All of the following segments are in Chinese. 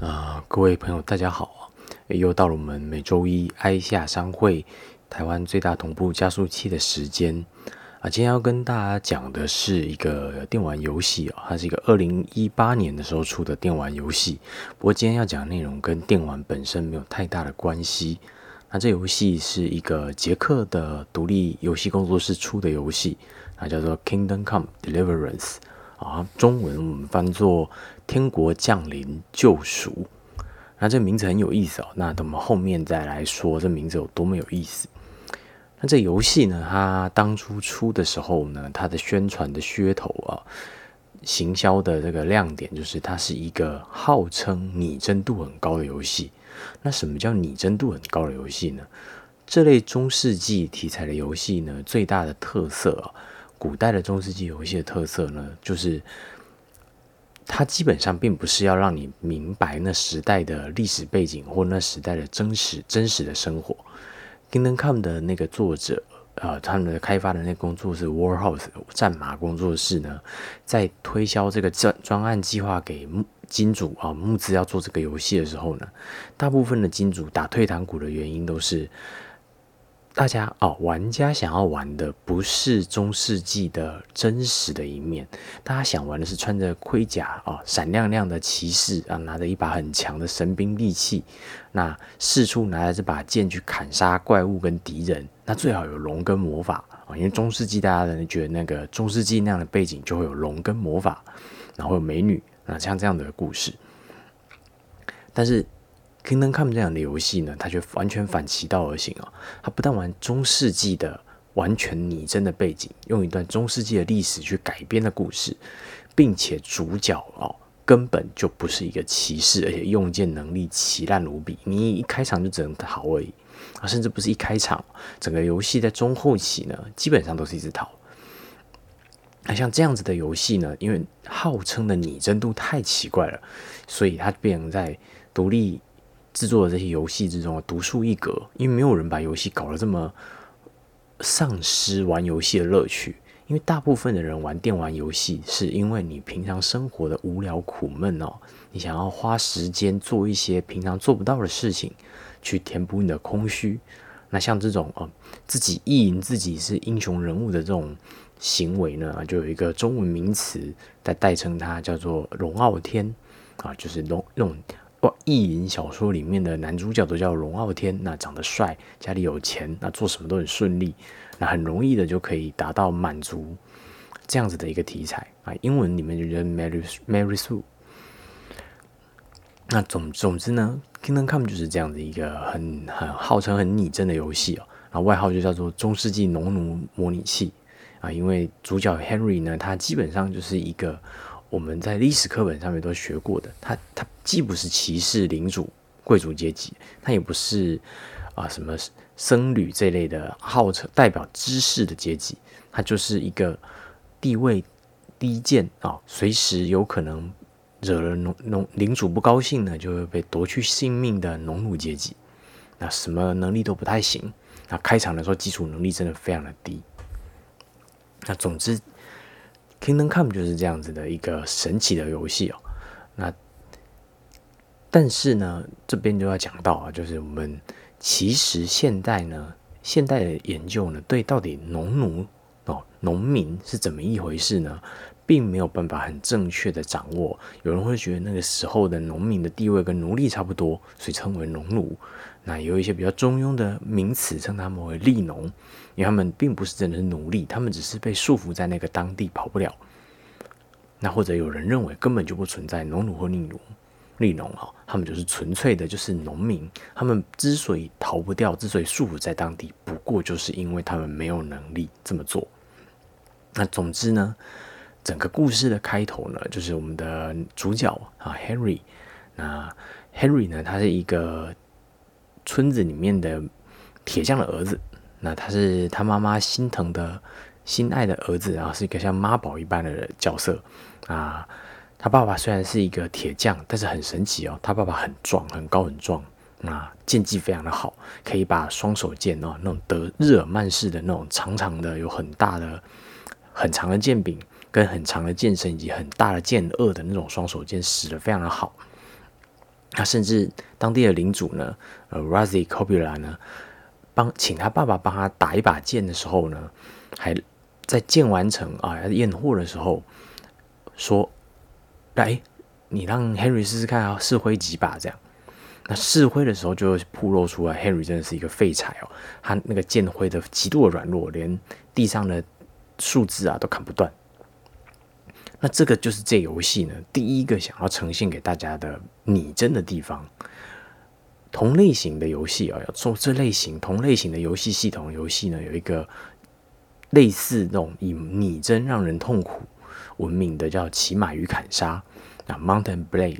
啊，各位朋友，大家好！又到了我们每周一挨下商会台湾最大同步加速器的时间啊。今天要跟大家讲的是一个电玩游戏啊，它是一个二零一八年的时候出的电玩游戏。不过今天要讲的内容跟电玩本身没有太大的关系。那这游戏是一个捷克的独立游戏工作室出的游戏，啊叫做《Kingdom Come Deliverance》啊，中文我们翻作《天国降临救赎》。那这名字很有意思哦。那等我们后面再来说这名字有多么有意思。那这游戏呢，它当初出的时候呢，它的宣传的噱头啊，行销的这个亮点就是它是一个号称拟真度很高的游戏。那什么叫拟真度很高的游戏呢？这类中世纪题材的游戏呢，最大的特色啊，古代的中世纪游戏的特色呢，就是它基本上并不是要让你明白那时代的历史背景或那时代的真实真实的生活。Kingdomcom 的那个作者，呃，他们开发的那个工作室 Warhouse 战马工作室呢，在推销这个专专案计划给。金主啊，募资要做这个游戏的时候呢，大部分的金主打退堂鼓的原因都是，大家哦，玩家想要玩的不是中世纪的真实的一面，大家想玩的是穿着盔甲啊，闪亮亮的骑士啊，拿着一把很强的神兵利器，那四处拿着这把剑去砍杀怪物跟敌人，那最好有龙跟魔法啊，因为中世纪大家人觉得那个中世纪那样的背景就会有龙跟魔法，然后有美女。那像这样的故事，但是《Kingdom Come》这样的游戏呢，它却完全反其道而行啊！它不但玩中世纪的完全拟真的背景，用一段中世纪的历史去改编的故事，并且主角哦根本就不是一个骑士，而且用剑能力奇烂无比，你一开场就只能逃而已啊！甚至不是一开场，整个游戏在中后期呢，基本上都是一直逃。那像这样子的游戏呢，因为号称的拟真度太奇怪了，所以它变成在独立制作的这些游戏之中啊独树一格。因为没有人把游戏搞得这么丧失玩游戏的乐趣。因为大部分的人玩电玩游戏，是因为你平常生活的无聊苦闷哦，你想要花时间做一些平常做不到的事情，去填补你的空虚。那像这种哦，自己意淫自己是英雄人物的这种。行为呢，就有一个中文名词在代称它，叫做“龙傲天”啊，就是龙那种意淫小说里面的男主角都叫龙傲天，那长得帅，家里有钱，那做什么都很顺利，那很容易的就可以达到满足这样子的一个题材啊。英文里面就叫 Mary Mary Sue。那总总之呢，Kingdom Come 就是这样的一个很很号称很拟真的游戏哦，然后外号就叫做中世纪农奴模拟器。啊，因为主角 Henry 呢，他基本上就是一个我们在历史课本上面都学过的，他他既不是骑士、领主、贵族阶级，他也不是啊什么僧侣这类的号称代表知识的阶级，他就是一个地位低贱啊，随时有可能惹了农农领主不高兴呢，就会被夺去性命的农奴阶级。那什么能力都不太行，那开场的时候基础能力真的非常的低。那总之，Kingdom Come 就是这样子的一个神奇的游戏哦。那但是呢，这边就要讲到啊，就是我们其实现代呢，现代的研究呢，对到底农奴哦，农民是怎么一回事呢，并没有办法很正确的掌握。有人会觉得那个时候的农民的地位跟奴隶差不多，所以称为农奴。那有一些比较中庸的名词称他们为隶农，因为他们并不是真的是奴隶，他们只是被束缚在那个当地跑不了。那或者有人认为根本就不存在农奴或隶奴，隶农啊，他们就是纯粹的就是农民。他们之所以逃不掉，之所以束缚在当地，不过就是因为他们没有能力这么做。那总之呢，整个故事的开头呢，就是我们的主角啊，Henry。那 Henry 呢，他是一个。村子里面的铁匠的儿子，那他是他妈妈心疼的心爱的儿子，然后是一个像妈宝一般的角色啊。他爸爸虽然是一个铁匠，但是很神奇哦，他爸爸很壮，很高很壮啊，剑技非常的好，可以把双手剑哦，那种德日耳曼式的那种长长的、有很大的、很长的剑柄，跟很长的剑身以及很大的剑颚的那种双手剑使得非常的好。那甚至当地的领主呢，呃 r a z i Copula 呢，帮请他爸爸帮他打一把剑的时候呢，还在剑完成啊验货的时候说：“来，你让 Henry 试试看啊，试挥几把这样。”那试挥的时候就铺露出来，Henry 真的是一个废材哦，他那个剑挥的极度的软弱，连地上的树枝啊都砍不断。那这个就是这游戏呢，第一个想要呈现给大家的拟真的地方。同类型的游戏啊，要做这类型同类型的游戏系统游戏呢，有一个类似那种以拟真让人痛苦闻名的，叫骑马与砍杀啊，Mountain Blade。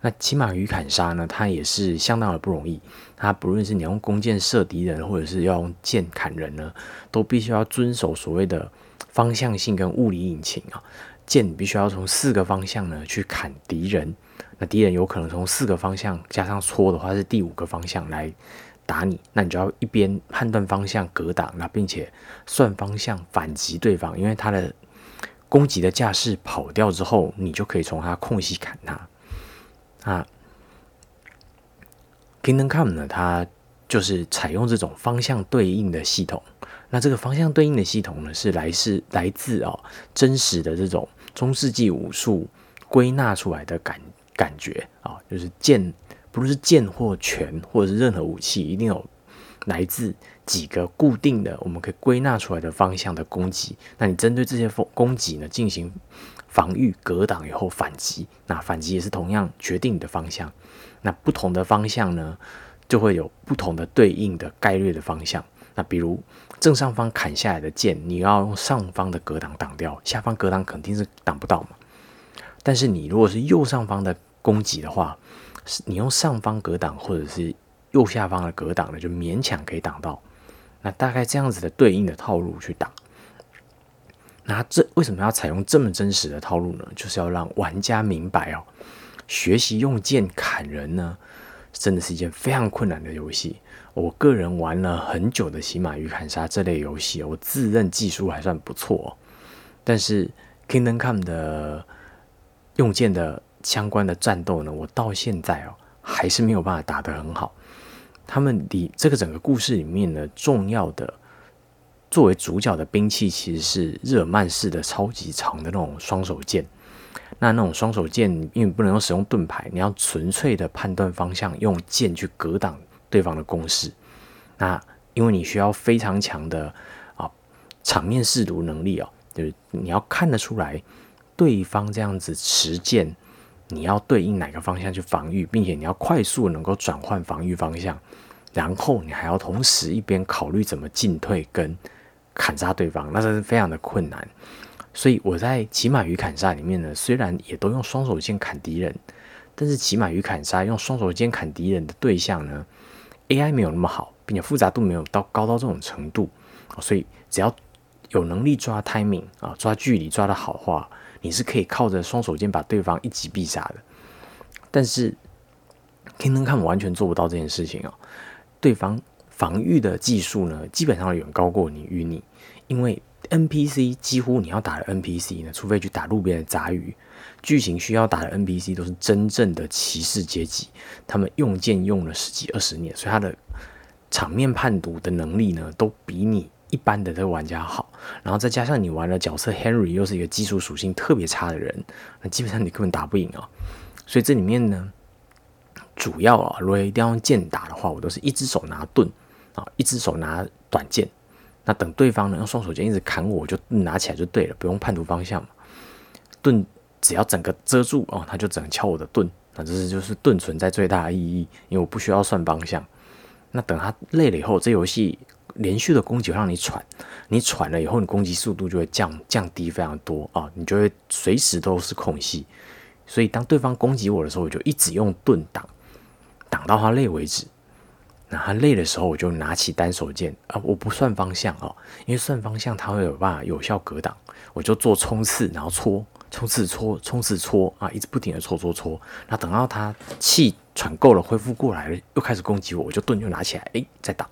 那骑马与砍杀呢，它也是相当的不容易。它不论是你用弓箭射敌人，或者是要用剑砍人呢，都必须要遵守所谓的方向性跟物理引擎啊。剑必须要从四个方向呢去砍敌人，那敌人有可能从四个方向加上戳的话是第五个方向来打你，那你就要一边判断方向格挡，那并且算方向反击对方，因为他的攻击的架势跑掉之后，你就可以从他空隙砍他。啊，Kingdom Come 呢，它就是采用这种方向对应的系统。那这个方向对应的系统呢，是来自来自哦真实的这种。中世纪武术归纳出来的感感觉啊，就是剑，不论是剑或拳，或者是任何武器，一定有来自几个固定的，我们可以归纳出来的方向的攻击。那你针对这些攻攻击呢，进行防御、格挡以后反击。那反击也是同样决定你的方向。那不同的方向呢，就会有不同的对应的概率的方向。那比如。正上方砍下来的剑，你要用上方的格挡挡掉，下方格挡肯定是挡不到嘛。但是你如果是右上方的攻击的话，你用上方格挡或者是右下方的格挡呢，就勉强可以挡到。那大概这样子的对应的套路去打。那这为什么要采用这么真实的套路呢？就是要让玩家明白哦，学习用剑砍人呢，真的是一件非常困难的游戏。我个人玩了很久的《骑马与砍杀》这类游戏，我自认技术还算不错。但是《Kingdom Come》的用剑的相关的战斗呢，我到现在哦还是没有办法打得很好。他们里这个整个故事里面呢，重要的作为主角的兵器其实是日耳曼式的超级长的那种双手剑。那那种双手剑，因为不能用使用盾牌，你要纯粹的判断方向，用剑去格挡。对方的攻势，那因为你需要非常强的啊场面视读能力哦，就是你要看得出来对方这样子持剑，你要对应哪个方向去防御，并且你要快速能够转换防御方向，然后你还要同时一边考虑怎么进退跟砍杀对方，那这是非常的困难。所以我在骑马与砍杀里面呢，虽然也都用双手剑砍敌人，但是骑马与砍杀用双手剑砍敌人的对象呢？AI 没有那么好，并且复杂度没有到高到这种程度，所以只要有能力抓 timing 啊，抓距离抓的好话，你是可以靠着双手剑把对方一击必杀的。但是 Kingdom Come 完全做不到这件事情哦，对方防御的技术呢，基本上远高过你与你，因为 NPC 几乎你要打的 NPC 呢，除非去打路边的杂鱼。剧情需要打的 NPC 都是真正的骑士阶级，他们用剑用了十几二十年，所以他的场面判读的能力呢，都比你一般的这个玩家好。然后再加上你玩的角色 Henry 又是一个技术属性特别差的人，那基本上你根本打不赢啊。所以这里面呢，主要啊，如果一定要用剑打的话，我都是一只手拿盾啊，一只手拿短剑。那等对方呢用双手剑一直砍我，我就拿起来就对了，不用判读方向嘛，盾。只要整个遮住哦，他就整个敲我的盾，那这是就是盾存在最大的意义，因为我不需要算方向。那等他累了以后，这游戏连续的攻击会让你喘，你喘了以后，你攻击速度就会降降低非常多啊，你就会随时都是空隙。所以当对方攻击我的时候，我就一直用盾挡，挡到他累为止。那他累的时候，我就拿起单手剑啊，我不算方向哦，因为算方向他会有办法有效格挡，我就做冲刺，然后戳。冲刺搓，冲刺搓啊，一直不停的搓搓搓。那等到他气喘够了，恢复过来了，又开始攻击我，我就盾就拿起来，哎，再打。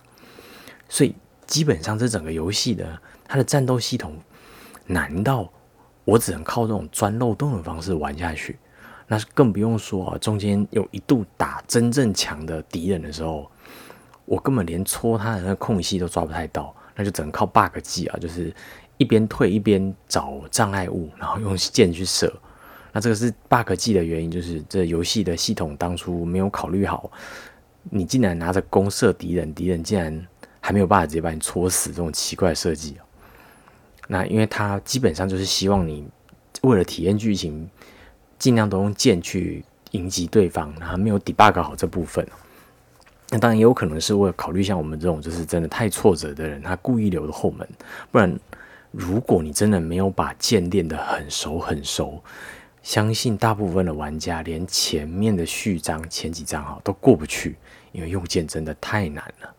所以基本上这整个游戏的它的战斗系统难道我只能靠这种钻漏洞的方式玩下去？那更不用说啊，中间有一度打真正强的敌人的时候，我根本连戳他的那空隙都抓不太到，那就只能靠 bug 技啊，就是一边退一边找障碍物，然后用箭去射。那这个是 bug 技的原因，就是这游戏的系统当初没有考虑好，你竟然拿着弓射敌人，敌人竟然还没有办法直接把你戳死，这种奇怪设计那因为它基本上就是希望你为了体验剧情。尽量都用剑去迎击对方，然后没有 debug 好这部分。那当然也有可能是为了考虑像我们这种就是真的太挫折的人，他故意留的后门。不然，如果你真的没有把剑练得很熟很熟，相信大部分的玩家连前面的序章前几章哈都过不去，因为用剑真的太难了。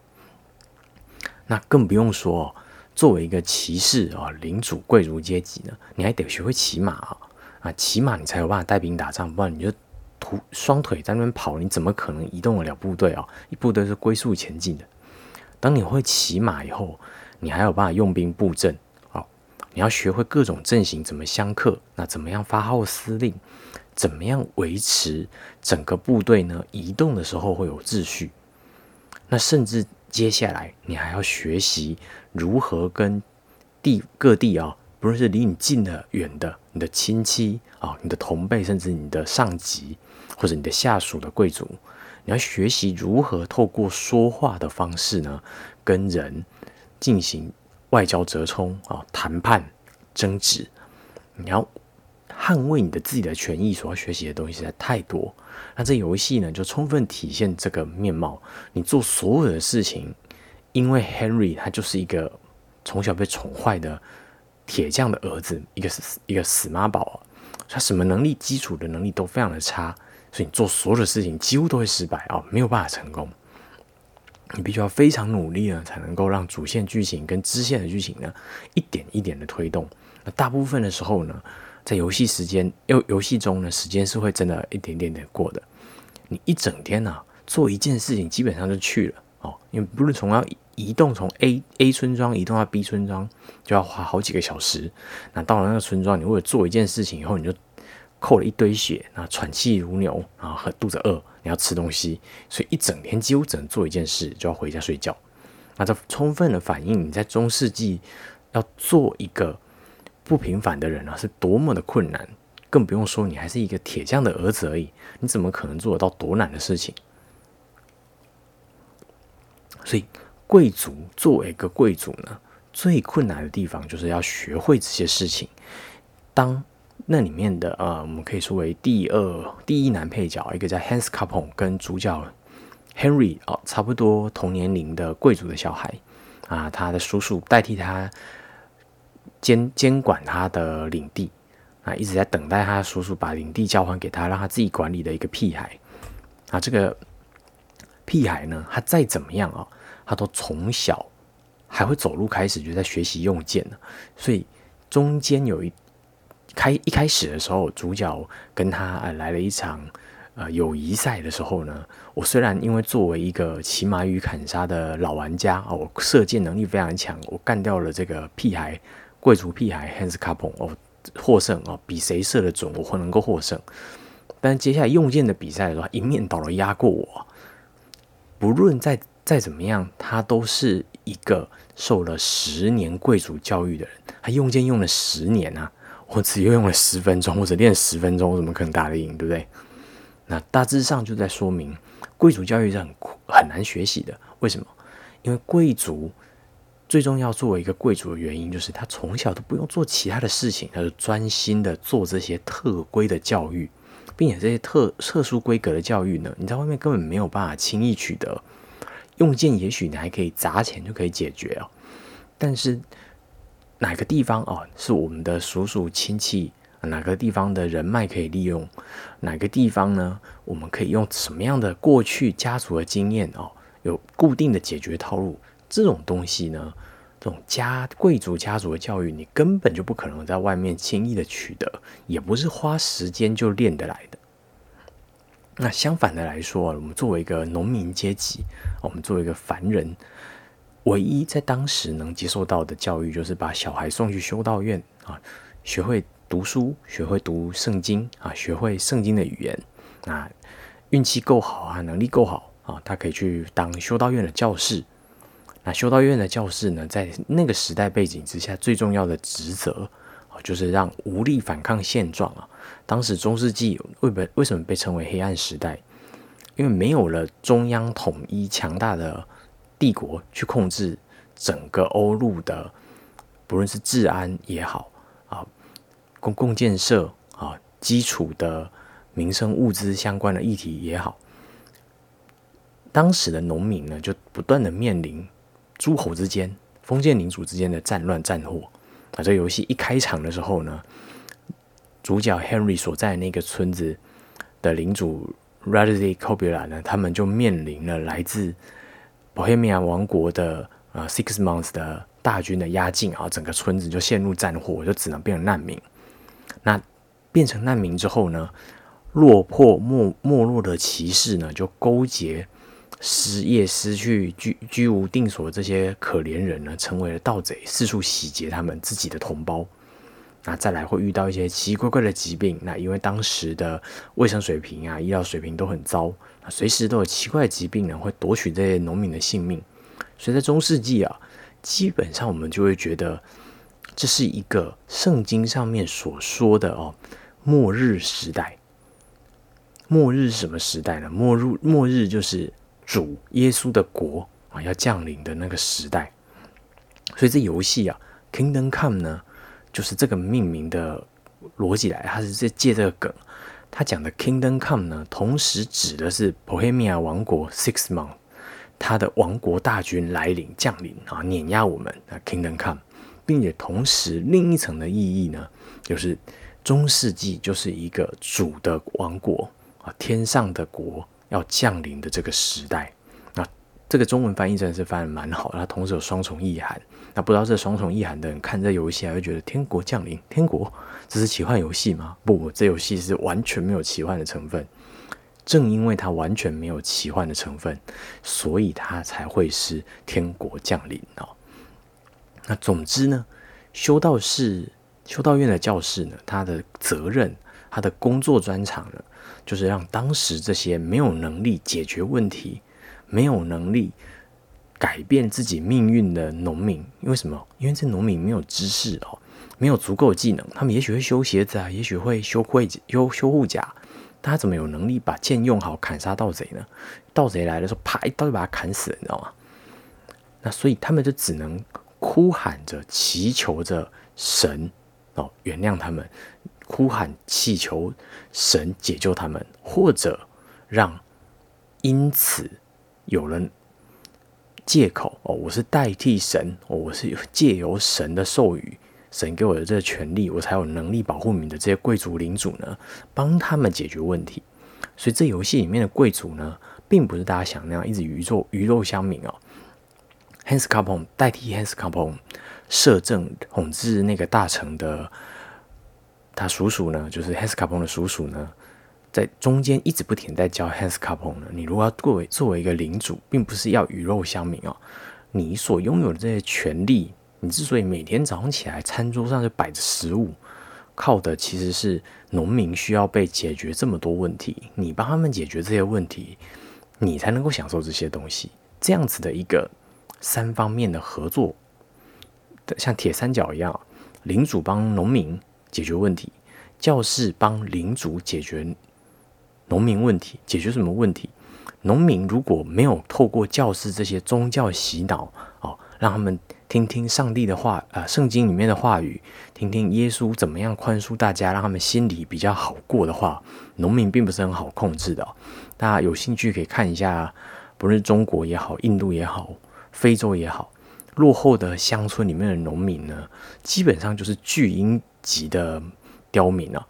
那更不用说作为一个骑士啊，领主贵族阶级呢，你还得学会骑马啊。啊，起码你才有办法带兵打仗，不然你就徒双腿在那边跑，你怎么可能移动得了部队啊？一部队是龟速前进的。当你会骑马以后，你还有办法用兵布阵。好，你要学会各种阵型怎么相克，那怎么样发号司令？怎么样维持整个部队呢？移动的时候会有秩序。那甚至接下来你还要学习如何跟地各地啊。不论是离你近的、远的，你的亲戚啊，你的同辈，甚至你的上级或者你的下属的贵族，你要学习如何透过说话的方式呢，跟人进行外交折冲啊、谈判、争执。你要捍卫你的自己的权益，所要学习的东西实在太多。那这游戏呢，就充分体现这个面貌。你做所有的事情，因为 Henry 他就是一个从小被宠坏的。铁匠的儿子，一个一个死妈宝，他什么能力基础的能力都非常的差，所以你做所有的事情几乎都会失败啊，没有办法成功。你必须要非常努力呢，才能够让主线剧情跟支线的剧情呢一点一点的推动。那大部分的时候呢，在游戏时间游游戏中呢，时间是会真的一点点点过的。你一整天呢做一件事情，基本上就去了哦，因为不论从要。移动从 A A 村庄移动到 B 村庄，就要花好几个小时。那到了那个村庄，你为了做一件事情以后，你就扣了一堆血，那喘气如牛，然后很肚子饿，你要吃东西，所以一整天几乎只能做一件事，就要回家睡觉。那这充分的反映你在中世纪要做一个不平凡的人啊，是多么的困难。更不用说你还是一个铁匠的儿子而已，你怎么可能做得到多难的事情？所以。贵族作为一个贵族呢，最困难的地方就是要学会这些事情。当那里面的呃，我们可以说为第二、第一男配角，一个叫 Hans Capon，跟主角 Henry 哦，差不多同年龄的贵族的小孩啊，他的叔叔代替他监监管他的领地啊，一直在等待他叔叔把领地交还给他，让他自己管理的一个屁孩啊，这个屁孩呢，他再怎么样啊。他都从小还会走路开始就在学习用剑呢，所以中间有一开一开始的时候，主角跟他呃来了一场呃友谊赛的时候呢，我虽然因为作为一个骑马与砍杀的老玩家啊，我射箭能力非常强，我干掉了这个屁孩贵族屁孩 handscapon 哦获胜哦，比谁射的准我会能够获胜，但接下来用剑的比赛的时候，一面倒的压过我，不论再。再怎么样，他都是一个受了十年贵族教育的人。他用剑用了十年啊，我只用了十分钟，或者练十分钟，我怎么可能打得赢？对不对？那大致上就在说明，贵族教育是很很难学习的。为什么？因为贵族最重要作为一个贵族的原因，就是他从小都不用做其他的事情，他就专心的做这些特规的教育，并且这些特特殊规格的教育呢，你在外面根本没有办法轻易取得。用剑也许你还可以砸钱就可以解决哦，但是哪个地方哦是我们的叔叔亲戚，哪个地方的人脉可以利用，哪个地方呢？我们可以用什么样的过去家族的经验哦，有固定的解决套路，这种东西呢，这种家贵族家族的教育，你根本就不可能在外面轻易的取得，也不是花时间就练得来的。那相反的来说，我们作为一个农民阶级，我们作为一个凡人，唯一在当时能接受到的教育，就是把小孩送去修道院啊，学会读书，学会读圣经啊，学会圣经的语言。那运气够好啊，能力够好啊，他可以去当修道院的教士。那修道院的教士呢，在那个时代背景之下，最重要的职责啊，就是让无力反抗现状啊。当时中世纪为为为什么被称为黑暗时代？因为没有了中央统一强大的帝国去控制整个欧陆的，不论是治安也好啊，公共建设啊，基础的民生物资相关的议题也好，当时的农民呢，就不断的面临诸侯之间、封建领主之间的战乱战祸啊。这个游戏一开场的时候呢，主角 Henry 所在那个村子的领主。r a d i c o b u l a 呢，他们就面临了来自 Bohemia 王国的呃 Six Months 的大军的压境啊，整个村子就陷入战火，就只能变成难民。那变成难民之后呢，落魄没没落的骑士呢，就勾结失业、失去居居无定所这些可怜人呢，成为了盗贼，四处洗劫他们自己的同胞。那再来会遇到一些奇奇怪怪的疾病，那因为当时的卫生水平啊、医疗水平都很糟，随时都有奇怪的疾病呢会夺取这些农民的性命。所以在中世纪啊，基本上我们就会觉得这是一个圣经上面所说的哦，末日时代。末日是什么时代呢？末日末日就是主耶稣的国啊要降临的那个时代。所以这游戏啊，Kingdom Come 呢？就是这个命名的逻辑来，他是在借这个梗。他讲的 Kingdom Come 呢，同时指的是 Bohemia 王国 Six Month，他的王国大军来临降临啊，碾压我们啊 Kingdom Come，并且同时另一层的意义呢，就是中世纪就是一个主的王国啊，天上的国要降临的这个时代。那这个中文翻译真的是翻的蛮好，它同时有双重意涵。那不知道这双重意涵的人看这游戏，还会觉得天国降临，天国这是奇幻游戏吗？不，这游戏是完全没有奇幻的成分。正因为它完全没有奇幻的成分，所以它才会是天国降临哦。那总之呢，修道士、修道院的教士呢，他的责任、他的工作专长呢，就是让当时这些没有能力解决问题、没有能力。改变自己命运的农民，因为什么？因为这农民没有知识哦，没有足够的技能。他们也许会修鞋子啊，也许会修盔修修护甲，他怎么有能力把剑用好砍杀盗贼呢？盗贼来的时候，啪一刀就把他砍死了，你知道吗？那所以他们就只能哭喊着、祈求着神哦原谅他们，哭喊祈求神解救他们，或者让因此有人。借口哦，我是代替神哦，我是借由神的授予，神给我的这个权利，我才有能力保护你的这些贵族领主呢，帮他们解决问题。所以这游戏里面的贵族呢，并不是大家想那样一直鱼肉鱼肉乡民哦。Hans c a p o n 代替 Hans c a p o n 摄政统治那个大臣的，他叔叔呢，就是 Hans Capone 的叔叔呢。在中间一直不停在教 Hans Capone 呢。你如果要作为作为一个领主，并不是要鱼肉乡民哦。你所拥有的这些权利，你之所以每天早上起来餐桌上就摆着食物，靠的其实是农民需要被解决这么多问题，你帮他们解决这些问题，你才能够享受这些东西。这样子的一个三方面的合作，像铁三角一样，领主帮农民解决问题，教士帮领主解决。农民问题解决什么问题？农民如果没有透过教师这些宗教洗脑哦，让他们听听上帝的话，呃，圣经里面的话语，听听耶稣怎么样宽恕大家，让他们心里比较好过的话，农民并不是很好控制的。大家有兴趣可以看一下，不论是中国也好，印度也好，非洲也好，落后的乡村里面的农民呢，基本上就是巨婴级的刁民啊。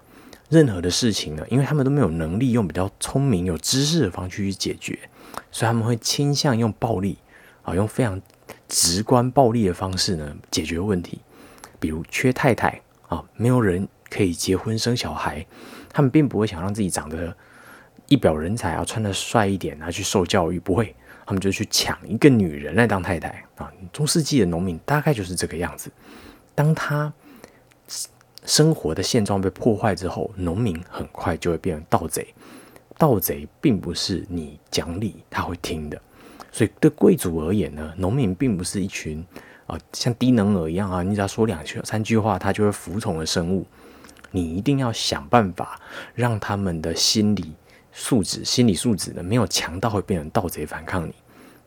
任何的事情呢，因为他们都没有能力用比较聪明、有知识的方式去解决，所以他们会倾向用暴力啊，用非常直观暴力的方式呢解决问题。比如缺太太啊，没有人可以结婚生小孩，他们并不会想让自己长得一表人才啊，穿的帅一点啊，去受教育，不会，他们就去抢一个女人来当太太啊。中世纪的农民大概就是这个样子，当他。生活的现状被破坏之后，农民很快就会变成盗贼。盗贼并不是你讲理他会听的，所以对贵族而言呢，农民并不是一群啊像低能儿一样啊，你只要说两句三句话，他就会服从的生物。你一定要想办法让他们的心理素质、心理素质呢没有强到会变成盗贼反抗你。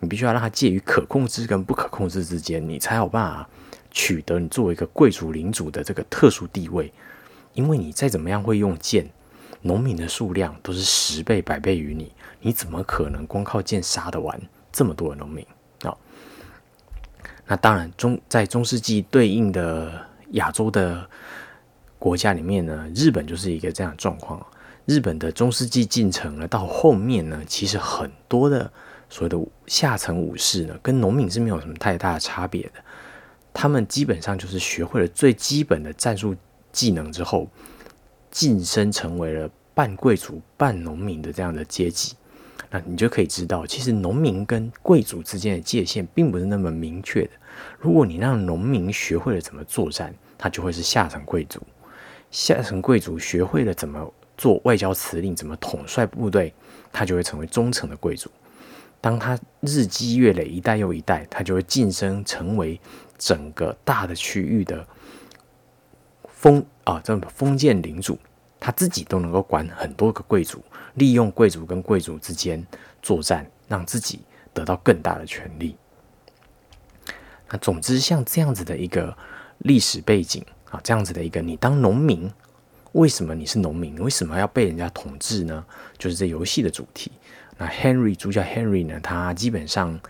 你必须要让他介于可控制跟不可控制之间，你才有办法取得你作为一个贵族领主的这个特殊地位。因为你再怎么样会用剑，农民的数量都是十倍、百倍于你，你怎么可能光靠剑杀得完这么多的农民啊？那当然，中在中世纪对应的亚洲的国家里面呢，日本就是一个这样的状况。日本的中世纪进程呢，到后面呢，其实很多的。所谓的下层武士呢，跟农民是没有什么太大的差别的。他们基本上就是学会了最基本的战术技能之后，晋升成为了半贵族半农民的这样的阶级。那你就可以知道，其实农民跟贵族之间的界限并不是那么明确的。如果你让农民学会了怎么作战，他就会是下层贵族；下层贵族学会了怎么做外交辞令、怎么统帅部队，他就会成为中层的贵族。当他日积月累，一代又一代，他就会晋升成为整个大的区域的封啊，这封建领主，他自己都能够管很多个贵族，利用贵族跟贵族之间作战，让自己得到更大的权利。那总之，像这样子的一个历史背景啊，这样子的一个，你当农民，为什么你是农民？为什么要被人家统治呢？就是这游戏的主题。那 Henry 主角 Henry 呢？他基本上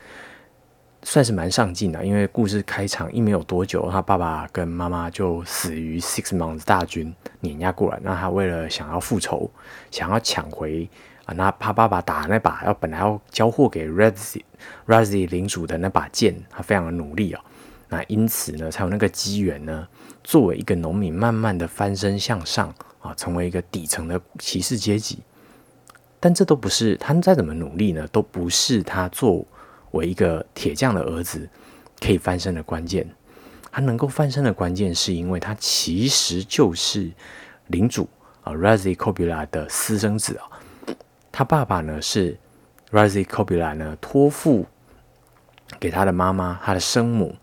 算是蛮上进的，因为故事开场一没有多久，他爸爸跟妈妈就死于 Six Months 大军碾压过来。那他为了想要复仇，想要抢回啊，那他爸爸打那把要本来要交货给 r e d z r e z 领主的那把剑，他非常的努力啊。那因此呢，才有那个机缘呢，作为一个农民，慢慢的翻身向上啊，成为一个底层的骑士阶级。但这都不是他再怎么努力呢，都不是他作为一个铁匠的儿子可以翻身的关键。他能够翻身的关键，是因为他其实就是领主啊 r a z i c o b u l a 的私生子啊。他爸爸呢是 r a z i c o b u l a 呢托付给他的妈妈，他的生母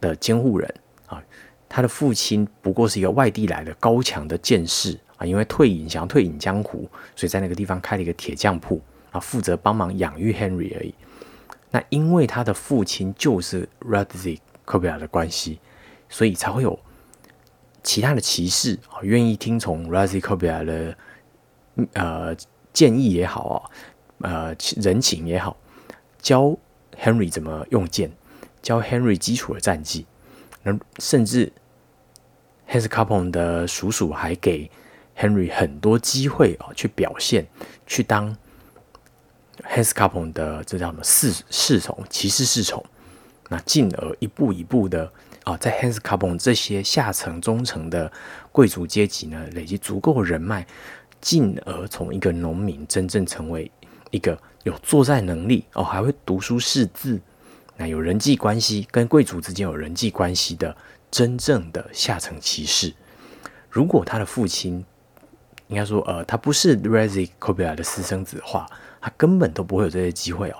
的监护人啊。他的父亲不过是一个外地来的高强的剑士。啊，因为退隐想要退隐江湖，所以在那个地方开了一个铁匠铺啊，负责帮忙养育 Henry 而已。那因为他的父亲就是 r a d z i k o b i a 的关系，所以才会有其他的骑士啊愿意听从 r a d z i k o b i a 的呃建议也好啊，呃人情也好，教 Henry 怎么用剑，教 Henry 基础的战绩。那甚至 Hans Capon 的叔叔还给 Henry 很多机会啊，去表现，去当 Hans Capon 的这叫什么侍侍从、骑士侍从，那进而一步一步的啊，在 Hans Capon 这些下层、中层的贵族阶级呢，累积足够人脉，进而从一个农民真正成为一个有作战能力哦，还会读书识字，那有人际关系，跟贵族之间有人际关系的真正的下层骑士。如果他的父亲，应该说，呃，他不是 r e z i c o b i l a 的私生子的话，他根本都不会有这些机会哦。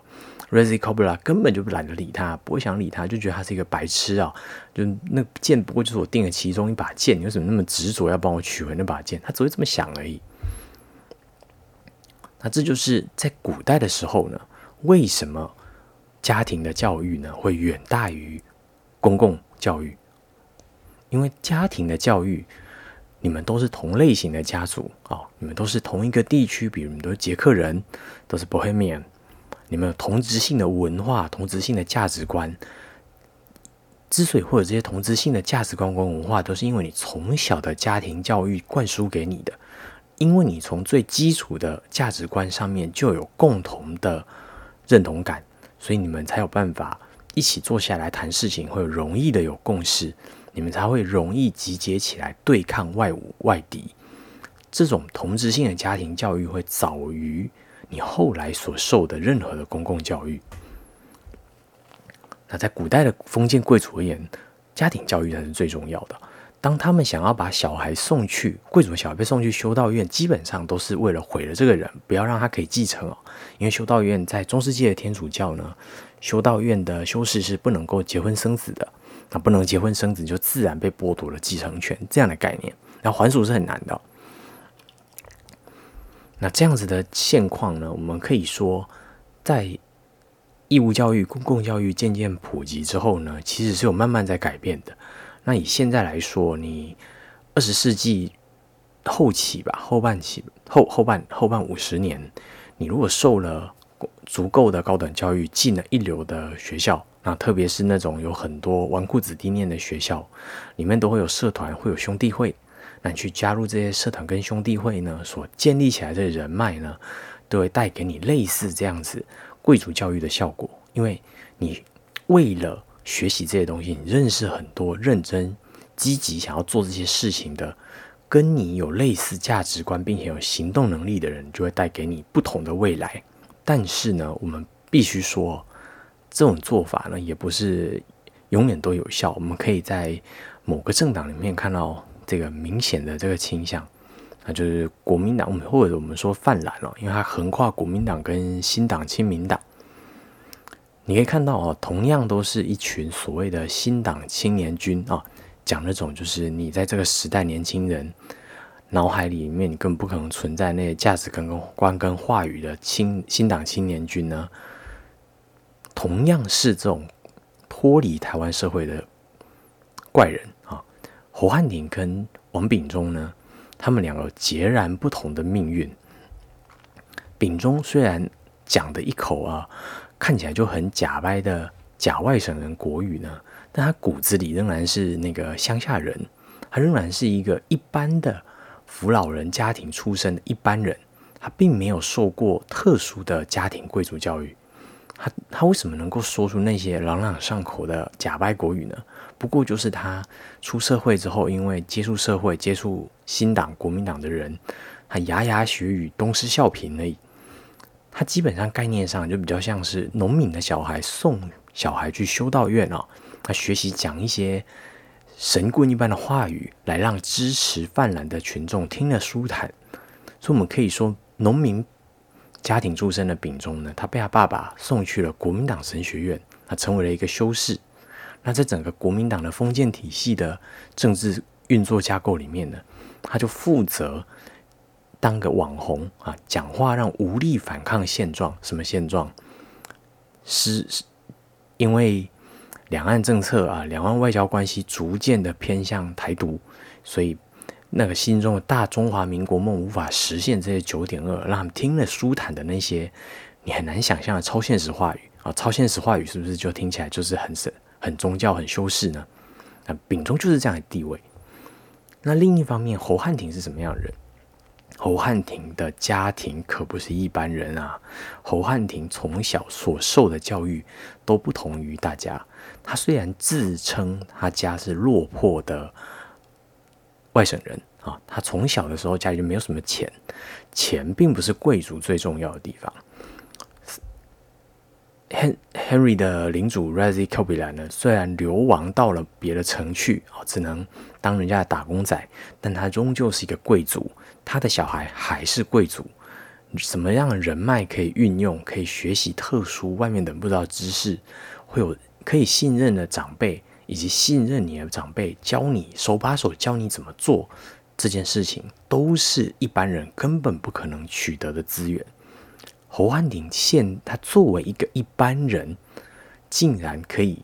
r e z i c o b i l a 根本就懒得理他，不会想理他，就觉得他是一个白痴啊。就那剑不过就是我定了其中一把剑，你为什么那么执着要帮我取回那把剑？他只会这么想而已。那这就是在古代的时候呢，为什么家庭的教育呢会远大于公共教育？因为家庭的教育。你们都是同类型的家族啊，你们都是同一个地区，比如你们都是捷克人，都是 Bohemian，你们有同质性的文化、同质性的价值观。之所以会有这些同质性的价值观跟文化，都是因为你从小的家庭教育灌输给你的，因为你从最基础的价值观上面就有共同的认同感，所以你们才有办法一起坐下来谈事情，会容易的有共识。你们才会容易集结起来对抗外物外敌。这种同质性的家庭教育会早于你后来所受的任何的公共教育。那在古代的封建贵族而言，家庭教育才是最重要的。当他们想要把小孩送去贵族小孩被送去修道院，基本上都是为了毁了这个人，不要让他可以继承哦。因为修道院在中世纪的天主教呢，修道院的修士是不能够结婚生子的，那不能结婚生子就自然被剥夺了继承权这样的概念。那还俗是很难的。那这样子的现况呢，我们可以说，在义务教育、公共教育渐渐普及之后呢，其实是有慢慢在改变的。那以现在来说，你二十世纪后期吧，后半期后后半后半五十年，你如果受了足够的高等教育，进了一流的学校，那特别是那种有很多纨绔子弟念的学校，里面都会有社团，会有兄弟会。那你去加入这些社团跟兄弟会呢，所建立起来的人脉呢，都会带给你类似这样子贵族教育的效果，因为你为了。学习这些东西，你认识很多认真、积极想要做这些事情的，跟你有类似价值观并且有行动能力的人，就会带给你不同的未来。但是呢，我们必须说，这种做法呢，也不是永远都有效。我们可以在某个政党里面看到这个明显的这个倾向，那就是国民党，或者我们说泛蓝了，因为它横跨国民党跟新党、亲民党。你可以看到哦，同样都是一群所谓的新党青年军啊，讲那种就是你在这个时代年轻人脑海里面，你根本不可能存在那些价值观跟观跟话语的青新党青年军呢。同样是这种脱离台湾社会的怪人啊，侯汉廷跟王炳忠呢，他们两个截然不同的命运。炳忠虽然讲的一口啊。看起来就很假掰的假外省人国语呢，但他骨子里仍然是那个乡下人，他仍然是一个一般的扶老人家庭出身的一般人，他并没有受过特殊的家庭贵族教育，他他为什么能够说出那些朗朗上口的假掰国语呢？不过就是他出社会之后，因为接触社会、接触新党、国民党的人，他牙牙学语、东施效颦而已。他基本上概念上就比较像是农民的小孩送小孩去修道院哦，他学习讲一些神棍一般的话语，来让支持泛滥的群众听了舒坦。所以，我们可以说，农民家庭出身的丙忠呢，他被他爸爸送去了国民党神学院，他成为了一个修士。那在整个国民党的封建体系的政治运作架构里面呢，他就负责。当个网红啊，讲话让无力反抗现状。什么现状？是，因为两岸政策啊，两岸外交关系逐渐的偏向台独，所以那个心中的大中华民国梦无法实现。这些九点二，让他们听了舒坦的那些你很难想象的超现实话语啊，超现实话语是不是就听起来就是很神、很宗教、很修饰呢？那丙中就是这样的地位。那另一方面，侯汉廷是什么样的人？侯汉廷的家庭可不是一般人啊！侯汉廷从小所受的教育都不同于大家。他虽然自称他家是落魄的外省人啊，他从小的时候家里就没有什么钱，钱并不是贵族最重要的地方。Henry 的领主 r a z i k o b i l a 呢，虽然流亡到了别的城去啊，只能当人家的打工仔，但他终究是一个贵族。他的小孩还是贵族，什么样的人脉可以运用，可以学习特殊外面人不知道知识，会有可以信任的长辈，以及信任你的长辈教你手把手教你怎么做这件事情，都是一般人根本不可能取得的资源。侯汉鼎现他作为一个一般人，竟然可以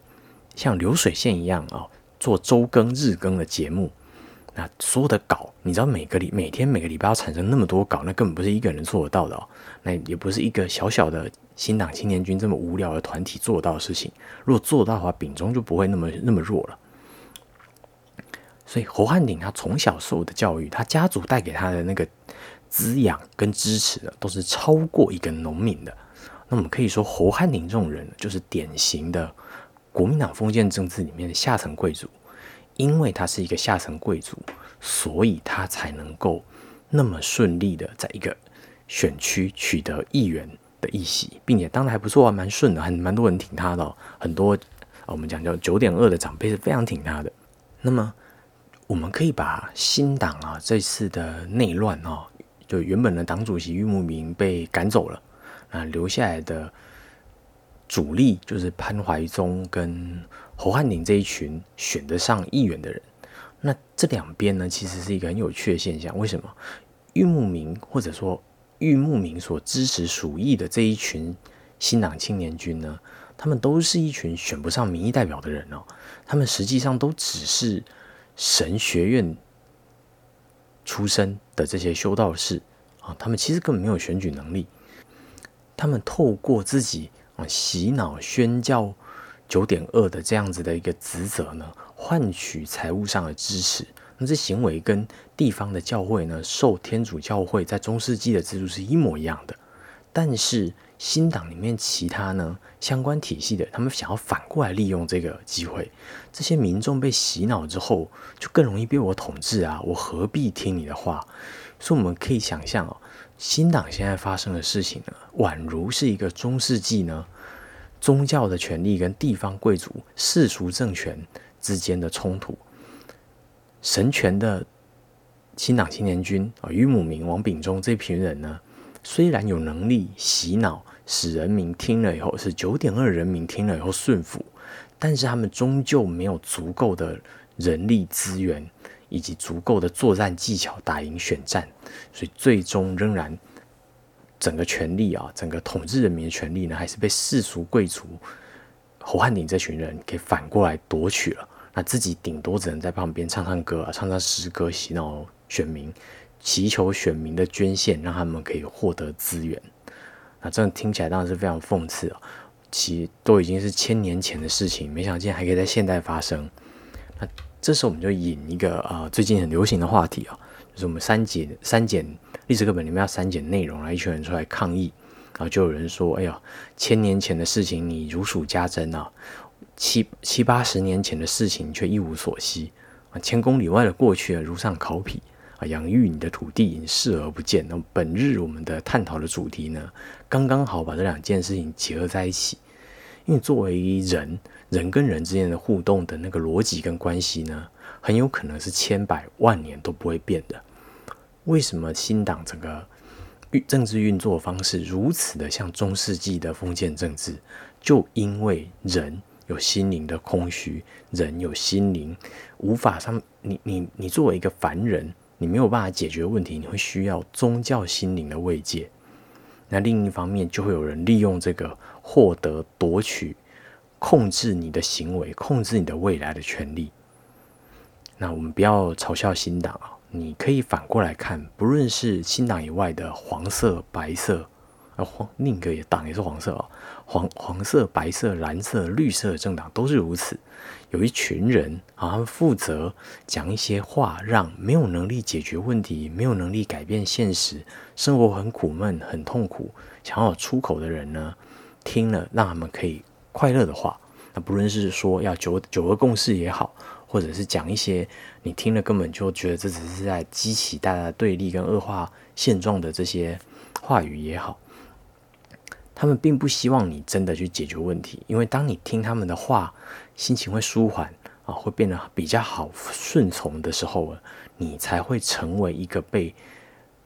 像流水线一样啊，做周更日更的节目。那所有的稿，你知道每个礼每天每个礼拜要产生那么多稿，那根本不是一个人做得到的哦。那也不是一个小小的新党青年军这么无聊的团体做到的事情。如果做到的话，丙中就不会那么那么弱了。所以侯汉鼎他从小受的教育，他家族带给他的那个滋养跟支持的，都是超过一个农民的。那我们可以说，侯汉鼎这种人，就是典型的国民党封建政治里面的下层贵族。因为他是一个下层贵族，所以他才能够那么顺利的在一个选区取得议员的议席，并且当的还不错啊，蛮顺的，很蛮多人挺他的，很多我们讲叫九点二的长辈是非常挺他的。那么我们可以把新党啊这次的内乱哦，就原本的党主席郁慕明被赶走了，啊，留下来的主力就是潘怀宗跟侯汉鼎这一群选得上议员的人。那这两边呢，其实是一个很有趣的现象。为什么郁慕明或者说玉木民所支持属意的这一群新党青年军呢，他们都是一群选不上民意代表的人哦，他们实际上都只是。神学院出身的这些修道士啊，他们其实根本没有选举能力。他们透过自己啊洗脑宣教九点二的这样子的一个职责呢，换取财务上的支持。那这行为跟地方的教会呢，受天主教会在中世纪的制度是一模一样的。但是新党里面其他呢相关体系的，他们想要反过来利用这个机会，这些民众被洗脑之后，就更容易被我统治啊！我何必听你的话？所以我们可以想象哦，新党现在发生的事情呢，宛如是一个中世纪呢宗教的权利跟地方贵族世俗政权之间的冲突。神权的新党青年军啊，于母明、王炳忠这群人呢，虽然有能力洗脑。使人民听了以后是九点二，人民听了以后顺服，但是他们终究没有足够的人力资源以及足够的作战技巧打赢选战，所以最终仍然整个权力啊，整个统治人民的权力呢，还是被世俗贵族侯汉鼎这群人给反过来夺取了。那自己顶多只能在旁边唱唱歌啊，唱唱诗歌，洗脑选民，祈求选民的捐献，让他们可以获得资源。那这样听起来当然是非常讽刺啊！其都已经是千年前的事情，没想到竟然还可以在现代发生。那这时候我们就引一个啊最近很流行的话题啊，就是我们删减删减历史课本里面要删减内容，然后一群人出来抗议，然后就有人说：“哎呀，千年前的事情你如数家珍啊，七七八十年前的事情却一无所悉啊，千公里外的过去啊如上考妣。”啊，养育你的土地，你视而不见。那么，本日我们的探讨的主题呢，刚刚好把这两件事情结合在一起。因为作为人，人跟人之间的互动的那个逻辑跟关系呢，很有可能是千百万年都不会变的。为什么新党整个运政治运作方式如此的像中世纪的封建政治？就因为人有心灵的空虚，人有心灵无法上，你你你作为一个凡人。你没有办法解决问题，你会需要宗教心灵的慰藉。那另一方面，就会有人利用这个获得、夺取、控制你的行为、控制你的未来的权利。那我们不要嘲笑新党啊，你可以反过来看，不论是新党以外的黄色、白色。啊，黄另一个也党也是黄色哦，黄黄色、白色、蓝色、绿色的政党都是如此。有一群人啊，他们负责讲一些话，让没有能力解决问题、没有能力改变现实、生活很苦闷、很痛苦、想要出口的人呢，听了让他们可以快乐的话。那不论是说要九九个共识也好，或者是讲一些你听了根本就觉得这只是在激起大家对立跟恶化现状的这些话语也好。他们并不希望你真的去解决问题，因为当你听他们的话，心情会舒缓啊，会变得比较好顺从的时候，你才会成为一个被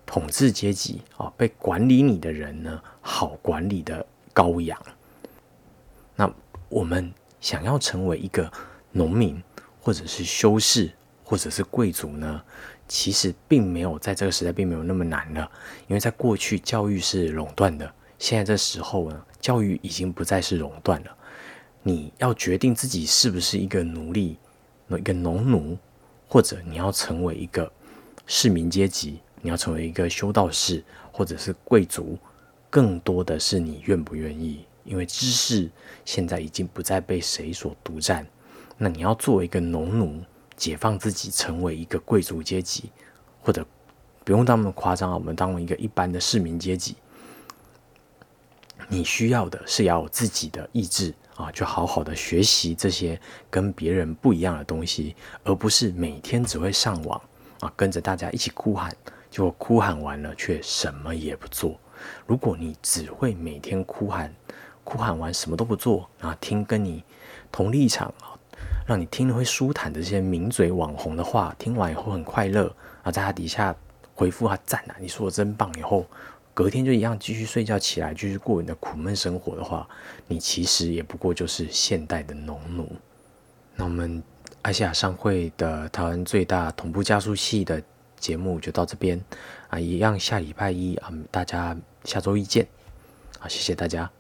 统治阶级啊、被管理你的人呢好管理的羔羊。那我们想要成为一个农民，或者是修士，或者是贵族呢，其实并没有在这个时代并没有那么难了，因为在过去教育是垄断的。现在这时候呢，教育已经不再是垄断了。你要决定自己是不是一个奴隶，一个农奴，或者你要成为一个市民阶级，你要成为一个修道士，或者是贵族，更多的是你愿不愿意。因为知识现在已经不再被谁所独占。那你要作为一个农奴，解放自己，成为一个贵族阶级，或者不用那么夸张啊，我们当为一个一般的市民阶级。你需要的是要有自己的意志啊，就好好的学习这些跟别人不一样的东西，而不是每天只会上网啊，跟着大家一起哭喊，结果哭喊完了却什么也不做。如果你只会每天哭喊，哭喊完什么都不做啊，听跟你同立场啊，让你听了会舒坦的这些名嘴网红的话，听完以后很快乐啊，在他底下回复他赞啊，你说的真棒，以后隔天就一样继续睡觉起来，继续过你的苦闷生活的话，你其实也不过就是现代的农奴。那我们艾西亚商会的台湾最大同步加速器的节目就到这边啊，一样下礼拜一啊，大家下周一见，啊，谢谢大家。